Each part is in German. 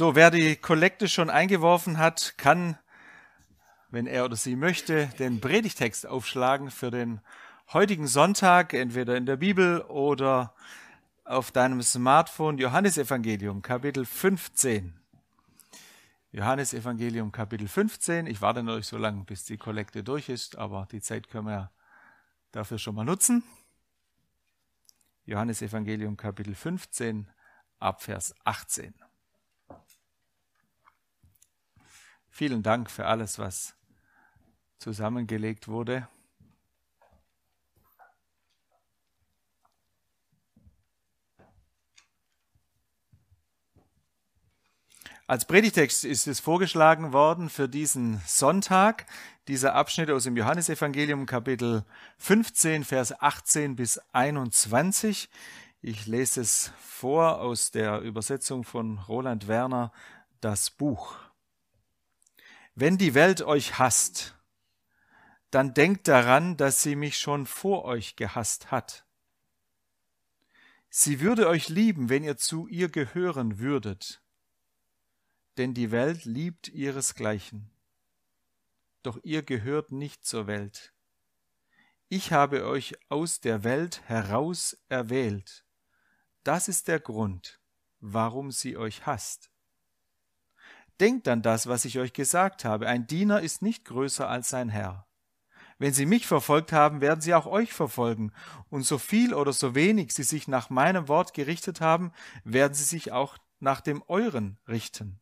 So, wer die Kollekte schon eingeworfen hat, kann, wenn er oder sie möchte, den Predigtext aufschlagen für den heutigen Sonntag, entweder in der Bibel oder auf deinem Smartphone. Johannesevangelium, Kapitel 15. Johannesevangelium, Kapitel 15. Ich warte natürlich so lange, bis die Kollekte durch ist, aber die Zeit können wir dafür schon mal nutzen. Johannesevangelium, Kapitel 15, Abvers 18. Vielen Dank für alles, was zusammengelegt wurde. Als Predigtext ist es vorgeschlagen worden für diesen Sonntag, dieser Abschnitt aus dem Johannesevangelium Kapitel 15, Vers 18 bis 21. Ich lese es vor aus der Übersetzung von Roland Werner, das Buch. Wenn die Welt euch hasst, dann denkt daran, dass sie mich schon vor euch gehasst hat. Sie würde euch lieben, wenn ihr zu ihr gehören würdet, denn die Welt liebt ihresgleichen. Doch ihr gehört nicht zur Welt. Ich habe euch aus der Welt heraus erwählt. Das ist der Grund, warum sie euch hasst. Denkt an das, was ich euch gesagt habe. Ein Diener ist nicht größer als sein Herr. Wenn sie mich verfolgt haben, werden sie auch euch verfolgen. Und so viel oder so wenig sie sich nach meinem Wort gerichtet haben, werden sie sich auch nach dem euren richten.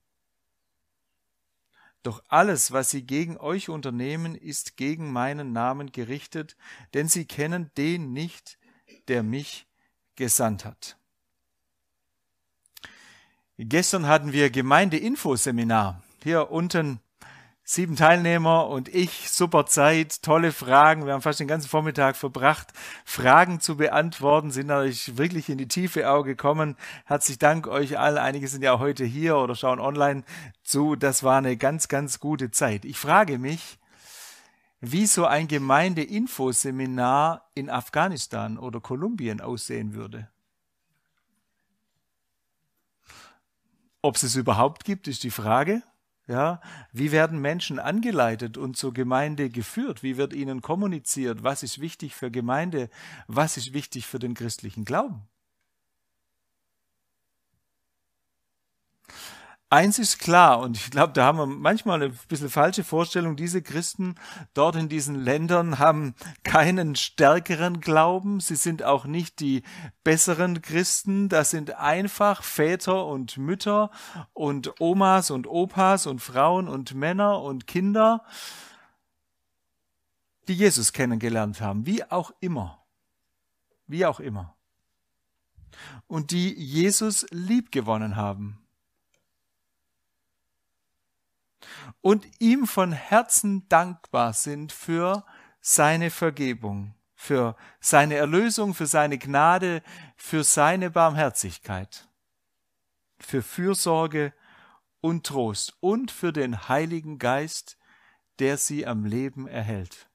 Doch alles, was sie gegen euch unternehmen, ist gegen meinen Namen gerichtet, denn sie kennen den nicht, der mich gesandt hat. Gestern hatten wir Gemeindeinfoseminar. Hier unten sieben Teilnehmer und ich, super Zeit, tolle Fragen. Wir haben fast den ganzen Vormittag verbracht, Fragen zu beantworten, sind natürlich wirklich in die Tiefe auch gekommen. Herzlich Dank euch allen. Einige sind ja heute hier oder schauen online zu. Das war eine ganz, ganz gute Zeit. Ich frage mich, wie so ein Gemeindeinfoseminar in Afghanistan oder Kolumbien aussehen würde. Ob es es überhaupt gibt, ist die Frage. Ja, wie werden Menschen angeleitet und zur Gemeinde geführt? Wie wird ihnen kommuniziert? Was ist wichtig für Gemeinde? Was ist wichtig für den christlichen Glauben? Eins ist klar, und ich glaube, da haben wir manchmal eine bisschen falsche Vorstellung, diese Christen dort in diesen Ländern haben keinen stärkeren Glauben, sie sind auch nicht die besseren Christen, das sind einfach Väter und Mütter und Omas und Opas und Frauen und Männer und Kinder, die Jesus kennengelernt haben, wie auch immer, wie auch immer, und die Jesus liebgewonnen haben und ihm von Herzen dankbar sind für seine Vergebung, für seine Erlösung, für seine Gnade, für seine Barmherzigkeit, für Fürsorge und Trost und für den Heiligen Geist, der sie am Leben erhält.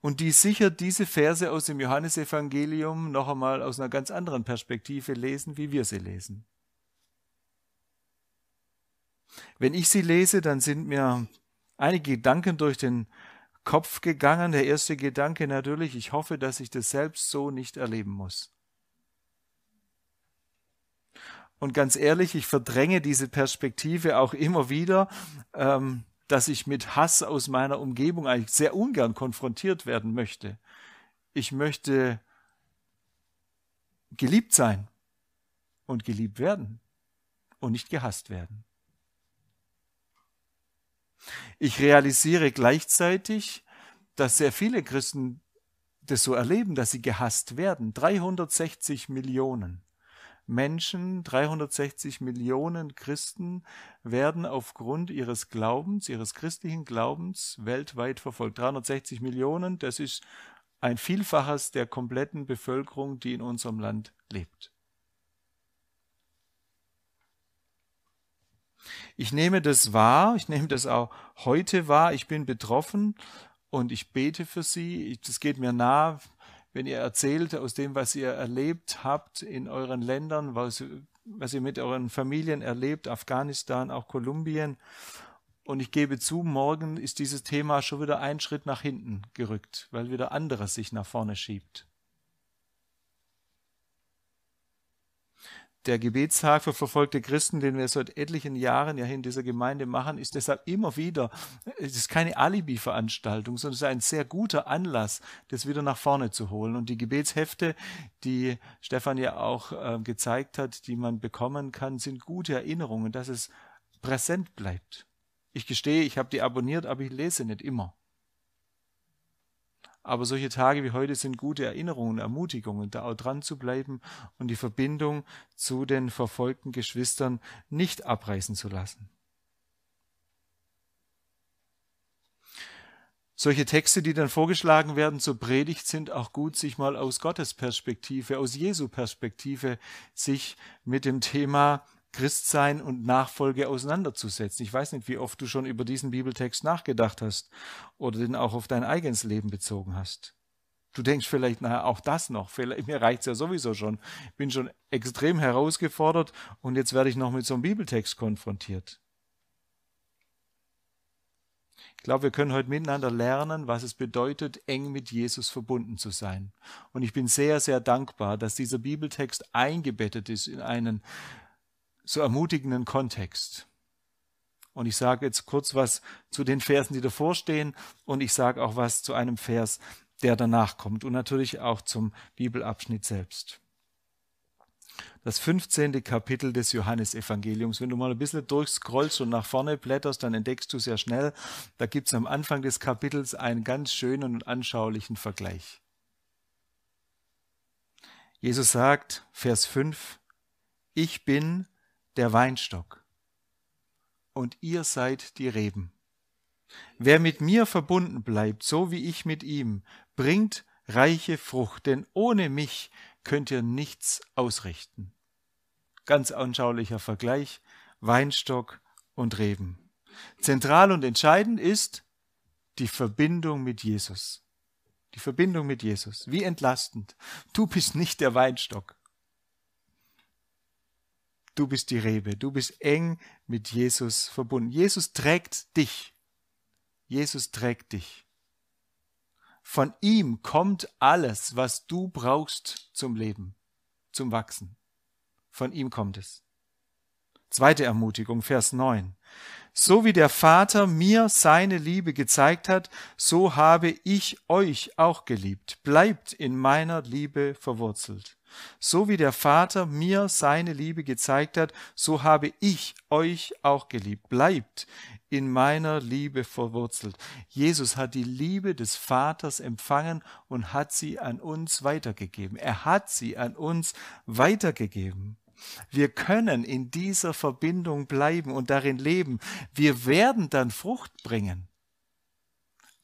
Und die sicher diese Verse aus dem Johannesevangelium noch einmal aus einer ganz anderen Perspektive lesen, wie wir sie lesen. Wenn ich sie lese, dann sind mir einige Gedanken durch den Kopf gegangen. Der erste Gedanke natürlich, ich hoffe, dass ich das selbst so nicht erleben muss. Und ganz ehrlich, ich verdränge diese Perspektive auch immer wieder, ähm, dass ich mit Hass aus meiner Umgebung eigentlich sehr ungern konfrontiert werden möchte. Ich möchte geliebt sein und geliebt werden und nicht gehasst werden. Ich realisiere gleichzeitig, dass sehr viele Christen das so erleben, dass sie gehasst werden. 360 Millionen Menschen, 360 Millionen Christen werden aufgrund ihres Glaubens, ihres christlichen Glaubens weltweit verfolgt. 360 Millionen, das ist ein Vielfaches der kompletten Bevölkerung, die in unserem Land lebt. Ich nehme das wahr, ich nehme das auch heute wahr, ich bin betroffen und ich bete für Sie. Das geht mir nah, wenn ihr erzählt aus dem, was ihr erlebt habt in euren Ländern, was was ihr mit euren Familien erlebt, Afghanistan, auch Kolumbien. Und ich gebe zu, morgen ist dieses Thema schon wieder einen Schritt nach hinten gerückt, weil wieder anderes sich nach vorne schiebt. Der Gebetstag für verfolgte Christen, den wir seit etlichen Jahren ja in dieser Gemeinde machen, ist deshalb immer wieder, es ist keine Alibi-Veranstaltung, sondern es ist ein sehr guter Anlass, das wieder nach vorne zu holen. Und die Gebetshefte, die Stefan ja auch äh, gezeigt hat, die man bekommen kann, sind gute Erinnerungen, dass es präsent bleibt. Ich gestehe, ich habe die abonniert, aber ich lese nicht immer. Aber solche Tage wie heute sind gute Erinnerungen, Ermutigungen, da auch dran zu bleiben und die Verbindung zu den verfolgten Geschwistern nicht abreißen zu lassen. Solche Texte, die dann vorgeschlagen werden zur Predigt, sind auch gut, sich mal aus Gottes Perspektive, aus Jesu Perspektive, sich mit dem Thema Christsein und Nachfolge auseinanderzusetzen. Ich weiß nicht, wie oft du schon über diesen Bibeltext nachgedacht hast oder den auch auf dein eigenes Leben bezogen hast. Du denkst vielleicht, naja, auch das noch, vielleicht, mir reicht's ja sowieso schon. Ich bin schon extrem herausgefordert und jetzt werde ich noch mit so einem Bibeltext konfrontiert. Ich glaube, wir können heute miteinander lernen, was es bedeutet, eng mit Jesus verbunden zu sein. Und ich bin sehr, sehr dankbar, dass dieser Bibeltext eingebettet ist in einen so ermutigenden Kontext. Und ich sage jetzt kurz was zu den Versen, die davor stehen, und ich sage auch was zu einem Vers, der danach kommt, und natürlich auch zum Bibelabschnitt selbst. Das 15. Kapitel des Johannesevangeliums. Wenn du mal ein bisschen durchscrollst und nach vorne blätterst, dann entdeckst du sehr schnell, da gibt es am Anfang des Kapitels einen ganz schönen und anschaulichen Vergleich. Jesus sagt, Vers 5, ich bin der Weinstock und ihr seid die Reben. Wer mit mir verbunden bleibt, so wie ich mit ihm, bringt reiche Frucht, denn ohne mich könnt ihr nichts ausrichten. Ganz anschaulicher Vergleich, Weinstock und Reben. Zentral und entscheidend ist die Verbindung mit Jesus. Die Verbindung mit Jesus. Wie entlastend. Du bist nicht der Weinstock du bist die Rebe, du bist eng mit Jesus verbunden. Jesus trägt dich. Jesus trägt dich. Von ihm kommt alles, was du brauchst zum Leben, zum Wachsen. Von ihm kommt es. Zweite Ermutigung, Vers 9. So wie der Vater mir seine Liebe gezeigt hat, so habe ich euch auch geliebt. Bleibt in meiner Liebe verwurzelt. So wie der Vater mir seine Liebe gezeigt hat, so habe ich euch auch geliebt. Bleibt in meiner Liebe verwurzelt. Jesus hat die Liebe des Vaters empfangen und hat sie an uns weitergegeben. Er hat sie an uns weitergegeben. Wir können in dieser Verbindung bleiben und darin leben. Wir werden dann Frucht bringen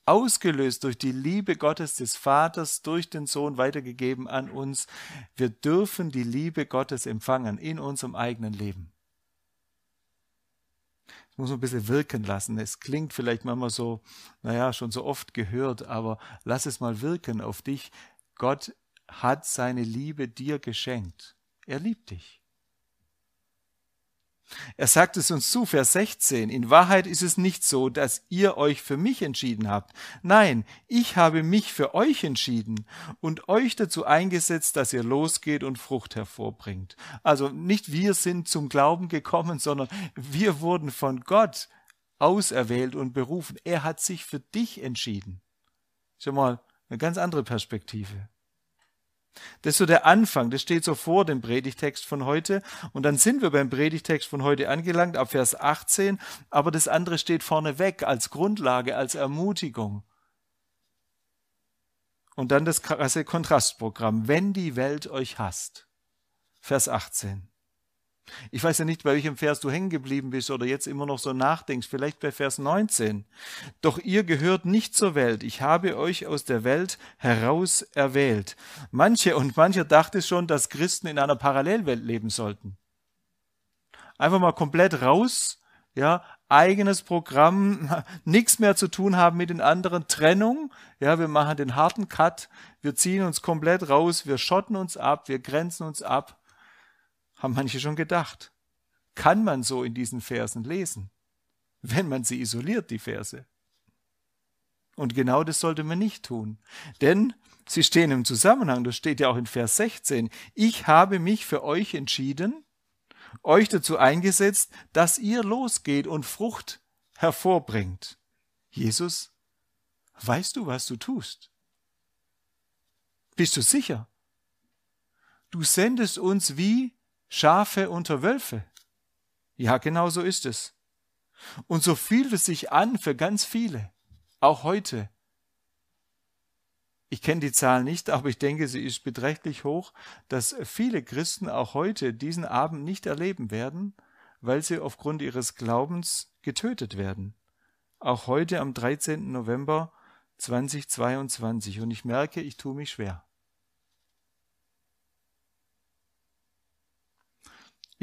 ausgelöst durch die Liebe Gottes des Vaters, durch den Sohn weitergegeben an uns. Wir dürfen die Liebe Gottes empfangen in unserem eigenen Leben. Das muss man ein bisschen wirken lassen. Es klingt vielleicht manchmal so, naja, schon so oft gehört, aber lass es mal wirken auf dich. Gott hat seine Liebe dir geschenkt. Er liebt dich. Er sagt es uns zu, Vers 16. In Wahrheit ist es nicht so, dass ihr euch für mich entschieden habt. Nein, ich habe mich für euch entschieden und euch dazu eingesetzt, dass ihr losgeht und Frucht hervorbringt. Also nicht wir sind zum Glauben gekommen, sondern wir wurden von Gott auserwählt und berufen. Er hat sich für dich entschieden. Schon mal eine ganz andere Perspektive. Das ist so der Anfang, das steht so vor dem Predigtext von heute. Und dann sind wir beim Predigtext von heute angelangt, ab Vers 18. Aber das andere steht vorne weg als Grundlage, als Ermutigung. Und dann das krasse Kontrastprogramm. Wenn die Welt euch hasst. Vers 18. Ich weiß ja nicht, bei welchem Vers du hängen geblieben bist oder jetzt immer noch so nachdenkst, vielleicht bei Vers 19. Doch ihr gehört nicht zur Welt, ich habe euch aus der Welt heraus erwählt. Manche und mancher dachte schon, dass Christen in einer Parallelwelt leben sollten. Einfach mal komplett raus, ja, eigenes Programm, nichts mehr zu tun haben mit den anderen, Trennung, ja, wir machen den harten Cut, wir ziehen uns komplett raus, wir schotten uns ab, wir grenzen uns ab haben manche schon gedacht. Kann man so in diesen Versen lesen, wenn man sie isoliert, die Verse? Und genau das sollte man nicht tun. Denn sie stehen im Zusammenhang, das steht ja auch in Vers 16. Ich habe mich für euch entschieden, euch dazu eingesetzt, dass ihr losgeht und Frucht hervorbringt. Jesus, weißt du, was du tust? Bist du sicher? Du sendest uns wie Schafe unter Wölfe. Ja, genau so ist es. Und so fühlt es sich an für ganz viele, auch heute. Ich kenne die Zahl nicht, aber ich denke, sie ist beträchtlich hoch, dass viele Christen auch heute diesen Abend nicht erleben werden, weil sie aufgrund ihres Glaubens getötet werden. Auch heute am 13. November 2022. Und ich merke, ich tue mich schwer.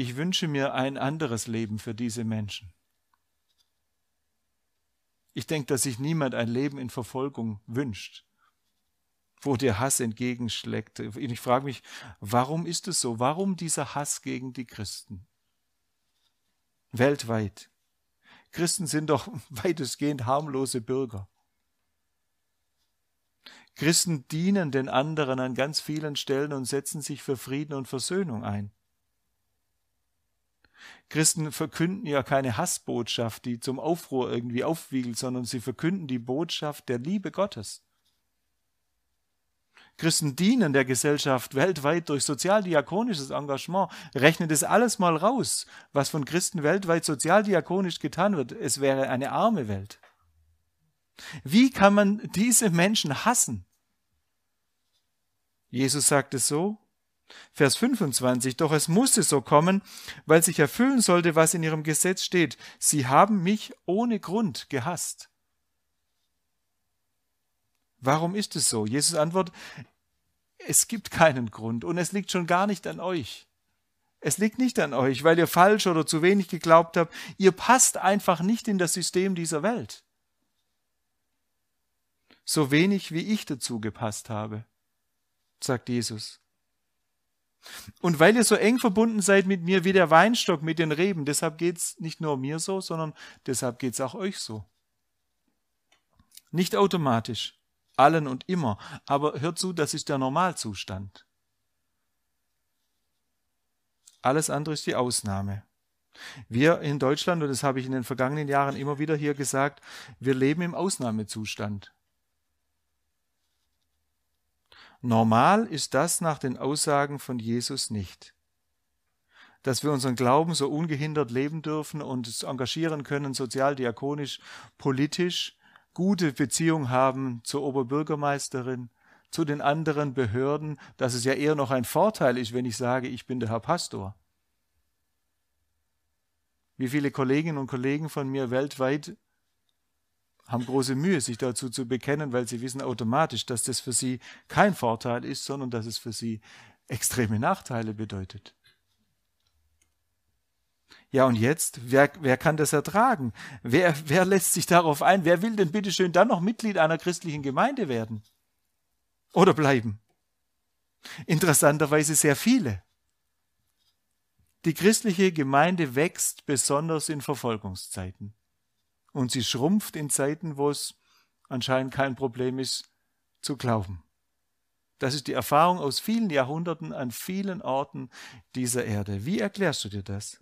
Ich wünsche mir ein anderes Leben für diese Menschen. Ich denke, dass sich niemand ein Leben in Verfolgung wünscht, wo der Hass entgegenschlägt. Ich frage mich, warum ist es so? Warum dieser Hass gegen die Christen? Weltweit. Christen sind doch weitestgehend harmlose Bürger. Christen dienen den anderen an ganz vielen Stellen und setzen sich für Frieden und Versöhnung ein. Christen verkünden ja keine Hassbotschaft, die zum Aufruhr irgendwie aufwiegelt, sondern sie verkünden die Botschaft der Liebe Gottes. Christen dienen der Gesellschaft weltweit durch sozialdiakonisches Engagement. Rechnet es alles mal raus, was von Christen weltweit sozialdiakonisch getan wird. Es wäre eine arme Welt. Wie kann man diese Menschen hassen? Jesus sagt es so, Vers 25, doch es musste so kommen, weil sich erfüllen sollte, was in ihrem Gesetz steht. Sie haben mich ohne Grund gehasst. Warum ist es so? Jesus antwortet, es gibt keinen Grund und es liegt schon gar nicht an euch. Es liegt nicht an euch, weil ihr falsch oder zu wenig geglaubt habt. Ihr passt einfach nicht in das System dieser Welt. So wenig wie ich dazu gepasst habe, sagt Jesus. Und weil ihr so eng verbunden seid mit mir wie der Weinstock mit den Reben, deshalb geht es nicht nur mir so, sondern deshalb geht es auch euch so. Nicht automatisch, allen und immer, aber hört zu, das ist der Normalzustand. Alles andere ist die Ausnahme. Wir in Deutschland, und das habe ich in den vergangenen Jahren immer wieder hier gesagt, wir leben im Ausnahmezustand. Normal ist das nach den Aussagen von Jesus nicht. Dass wir unseren Glauben so ungehindert leben dürfen und uns engagieren können, sozial, diakonisch, politisch, gute Beziehung haben zur Oberbürgermeisterin, zu den anderen Behörden, dass es ja eher noch ein Vorteil ist, wenn ich sage, ich bin der Herr Pastor. Wie viele Kolleginnen und Kollegen von mir weltweit haben große Mühe, sich dazu zu bekennen, weil sie wissen automatisch, dass das für sie kein Vorteil ist, sondern dass es für sie extreme Nachteile bedeutet. Ja, und jetzt, wer, wer kann das ertragen? Wer, wer lässt sich darauf ein? Wer will denn bitteschön dann noch Mitglied einer christlichen Gemeinde werden? Oder bleiben? Interessanterweise sehr viele. Die christliche Gemeinde wächst besonders in Verfolgungszeiten und sie schrumpft in Zeiten, wo es anscheinend kein Problem ist, zu glauben. Das ist die Erfahrung aus vielen Jahrhunderten an vielen Orten dieser Erde. Wie erklärst du dir das?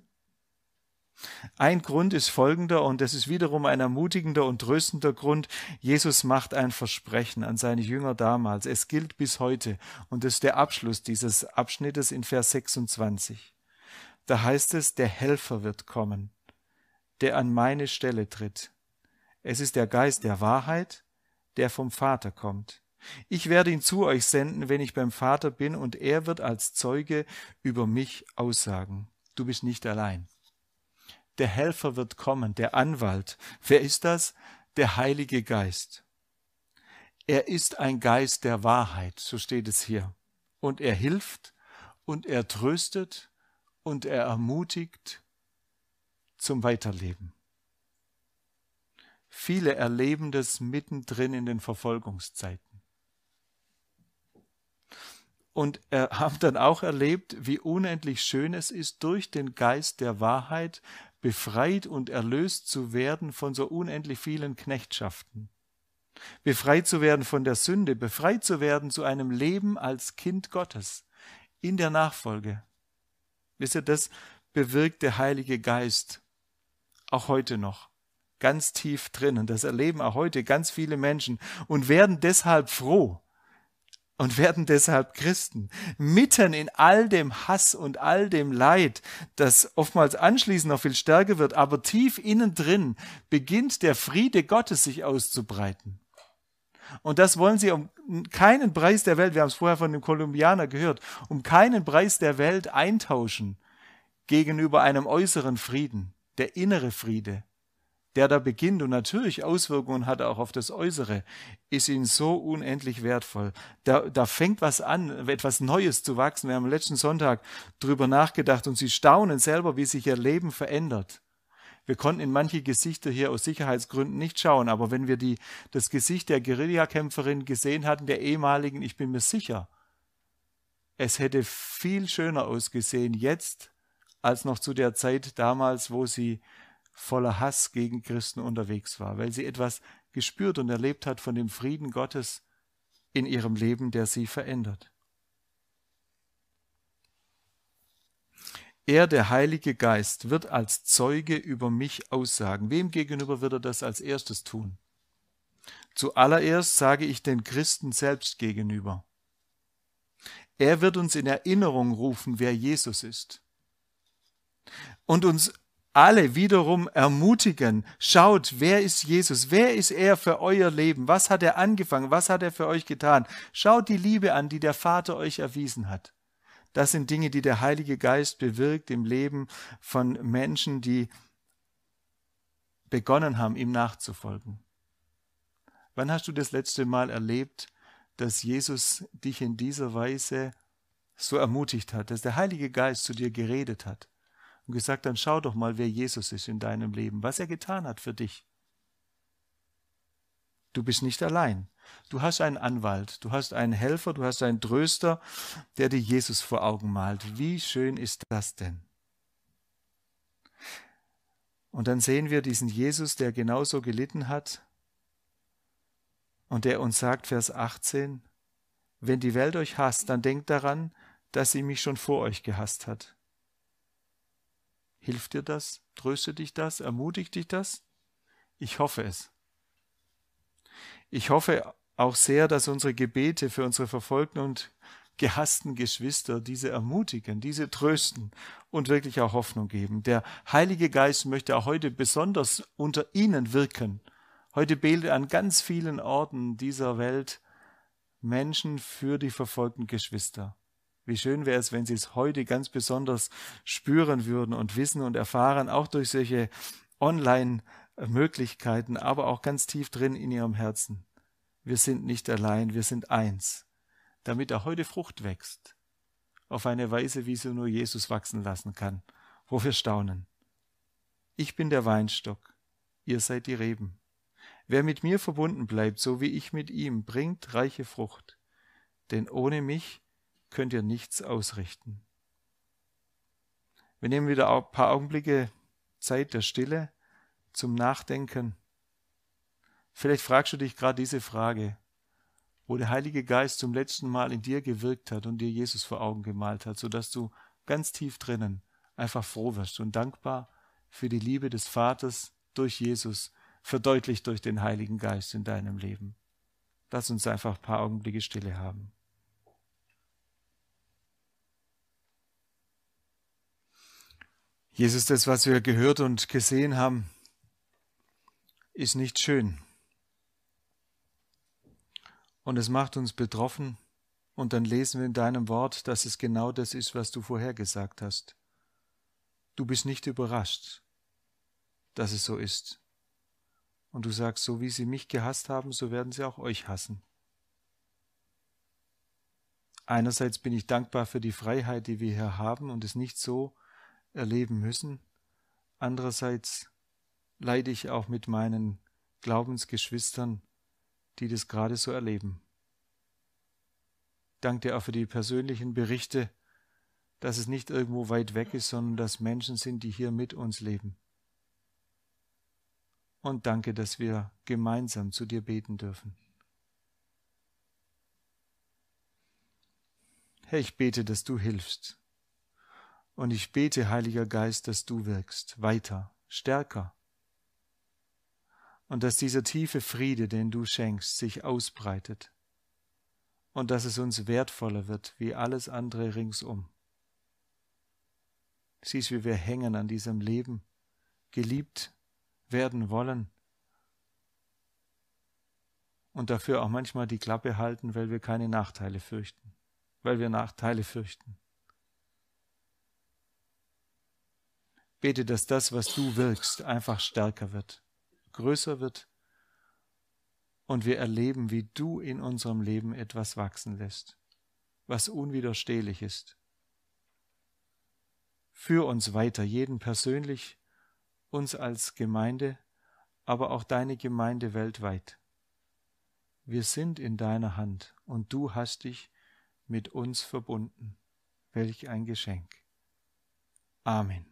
Ein Grund ist folgender, und das ist wiederum ein ermutigender und tröstender Grund. Jesus macht ein Versprechen an seine Jünger damals. Es gilt bis heute, und das ist der Abschluss dieses Abschnittes in Vers 26. Da heißt es, der Helfer wird kommen der an meine Stelle tritt. Es ist der Geist der Wahrheit, der vom Vater kommt. Ich werde ihn zu euch senden, wenn ich beim Vater bin, und er wird als Zeuge über mich aussagen. Du bist nicht allein. Der Helfer wird kommen, der Anwalt. Wer ist das? Der Heilige Geist. Er ist ein Geist der Wahrheit, so steht es hier. Und er hilft und er tröstet und er ermutigt zum Weiterleben. Viele erleben das mittendrin in den Verfolgungszeiten. und äh, haben dann auch erlebt, wie unendlich schön es ist, durch den Geist der Wahrheit befreit und erlöst zu werden von so unendlich vielen Knechtschaften. Befreit zu werden von der Sünde, befreit zu werden zu einem Leben als Kind Gottes in der Nachfolge. Wisst ihr, das bewirkt der Heilige Geist auch heute noch ganz tief drinnen. Das erleben auch heute ganz viele Menschen und werden deshalb froh, und werden deshalb Christen. Mitten in all dem Hass und all dem Leid, das oftmals anschließend noch viel stärker wird, aber tief innen drin beginnt der Friede Gottes sich auszubreiten. Und das wollen sie um keinen Preis der Welt, wir haben es vorher von dem Kolumbianer gehört, um keinen Preis der Welt eintauschen gegenüber einem äußeren Frieden, der innere Friede, der da beginnt und natürlich Auswirkungen hat auch auf das Äußere, ist ihnen so unendlich wertvoll. Da, da fängt was an, etwas Neues zu wachsen. Wir haben letzten Sonntag drüber nachgedacht und sie staunen selber, wie sich ihr Leben verändert. Wir konnten in manche Gesichter hier aus Sicherheitsgründen nicht schauen, aber wenn wir die, das Gesicht der Guerillakämpferin gesehen hatten, der ehemaligen, ich bin mir sicher, es hätte viel schöner ausgesehen jetzt als noch zu der Zeit damals, wo sie voller Hass gegen Christen unterwegs war, weil sie etwas gespürt und erlebt hat von dem Frieden Gottes in ihrem Leben, der sie verändert. Er, der Heilige Geist, wird als Zeuge über mich aussagen. Wem gegenüber wird er das als erstes tun? Zuallererst sage ich den Christen selbst gegenüber. Er wird uns in Erinnerung rufen, wer Jesus ist. Und uns alle wiederum ermutigen, schaut, wer ist Jesus, wer ist er für euer Leben, was hat er angefangen, was hat er für euch getan. Schaut die Liebe an, die der Vater euch erwiesen hat. Das sind Dinge, die der Heilige Geist bewirkt im Leben von Menschen, die begonnen haben, ihm nachzufolgen. Wann hast du das letzte Mal erlebt, dass Jesus dich in dieser Weise so ermutigt hat, dass der Heilige Geist zu dir geredet hat? Und gesagt, dann schau doch mal, wer Jesus ist in deinem Leben, was er getan hat für dich. Du bist nicht allein. Du hast einen Anwalt, du hast einen Helfer, du hast einen Tröster, der dir Jesus vor Augen malt. Wie schön ist das denn? Und dann sehen wir diesen Jesus, der genauso gelitten hat und der uns sagt, Vers 18, wenn die Welt euch hasst, dann denkt daran, dass sie mich schon vor euch gehasst hat. Hilft dir das? Tröstet dich das? Ermutigt dich das? Ich hoffe es. Ich hoffe auch sehr, dass unsere Gebete für unsere verfolgten und gehassten Geschwister diese ermutigen, diese trösten und wirklich auch Hoffnung geben. Der Heilige Geist möchte auch heute besonders unter ihnen wirken. Heute betet an ganz vielen Orten dieser Welt Menschen für die verfolgten Geschwister. Wie schön wäre es, wenn Sie es heute ganz besonders spüren würden und wissen und erfahren, auch durch solche Online-Möglichkeiten, aber auch ganz tief drin in Ihrem Herzen. Wir sind nicht allein, wir sind eins, damit er heute Frucht wächst, auf eine Weise, wie sie nur Jesus wachsen lassen kann, wo wir staunen. Ich bin der Weinstock, ihr seid die Reben. Wer mit mir verbunden bleibt, so wie ich mit ihm, bringt reiche Frucht. Denn ohne mich könnt ihr nichts ausrichten. Wir nehmen wieder ein paar Augenblicke Zeit der Stille zum Nachdenken. Vielleicht fragst du dich gerade diese Frage, wo der Heilige Geist zum letzten Mal in dir gewirkt hat und dir Jesus vor Augen gemalt hat, sodass du ganz tief drinnen einfach froh wirst und dankbar für die Liebe des Vaters durch Jesus, verdeutlicht durch den Heiligen Geist in deinem Leben. Lass uns einfach ein paar Augenblicke Stille haben. Jesus, das, was wir gehört und gesehen haben, ist nicht schön. Und es macht uns betroffen. Und dann lesen wir in deinem Wort, dass es genau das ist, was du vorhergesagt hast. Du bist nicht überrascht, dass es so ist. Und du sagst, so wie sie mich gehasst haben, so werden sie auch euch hassen. Einerseits bin ich dankbar für die Freiheit, die wir hier haben und es nicht so erleben müssen. Andererseits leide ich auch mit meinen Glaubensgeschwistern, die das gerade so erleben. Danke dir auch für die persönlichen Berichte, dass es nicht irgendwo weit weg ist, sondern dass Menschen sind, die hier mit uns leben. Und danke, dass wir gemeinsam zu dir beten dürfen. Herr, ich bete, dass du hilfst. Und ich bete, Heiliger Geist, dass du wirkst, weiter, stärker. Und dass dieser tiefe Friede, den du schenkst, sich ausbreitet. Und dass es uns wertvoller wird wie alles andere ringsum. Siehst, wie wir hängen an diesem Leben, geliebt werden wollen und dafür auch manchmal die Klappe halten, weil wir keine Nachteile fürchten, weil wir Nachteile fürchten. Bete, dass das, was du wirkst, einfach stärker wird, größer wird und wir erleben, wie du in unserem Leben etwas wachsen lässt, was unwiderstehlich ist. Führ uns weiter, jeden persönlich, uns als Gemeinde, aber auch deine Gemeinde weltweit. Wir sind in deiner Hand und du hast dich mit uns verbunden. Welch ein Geschenk. Amen.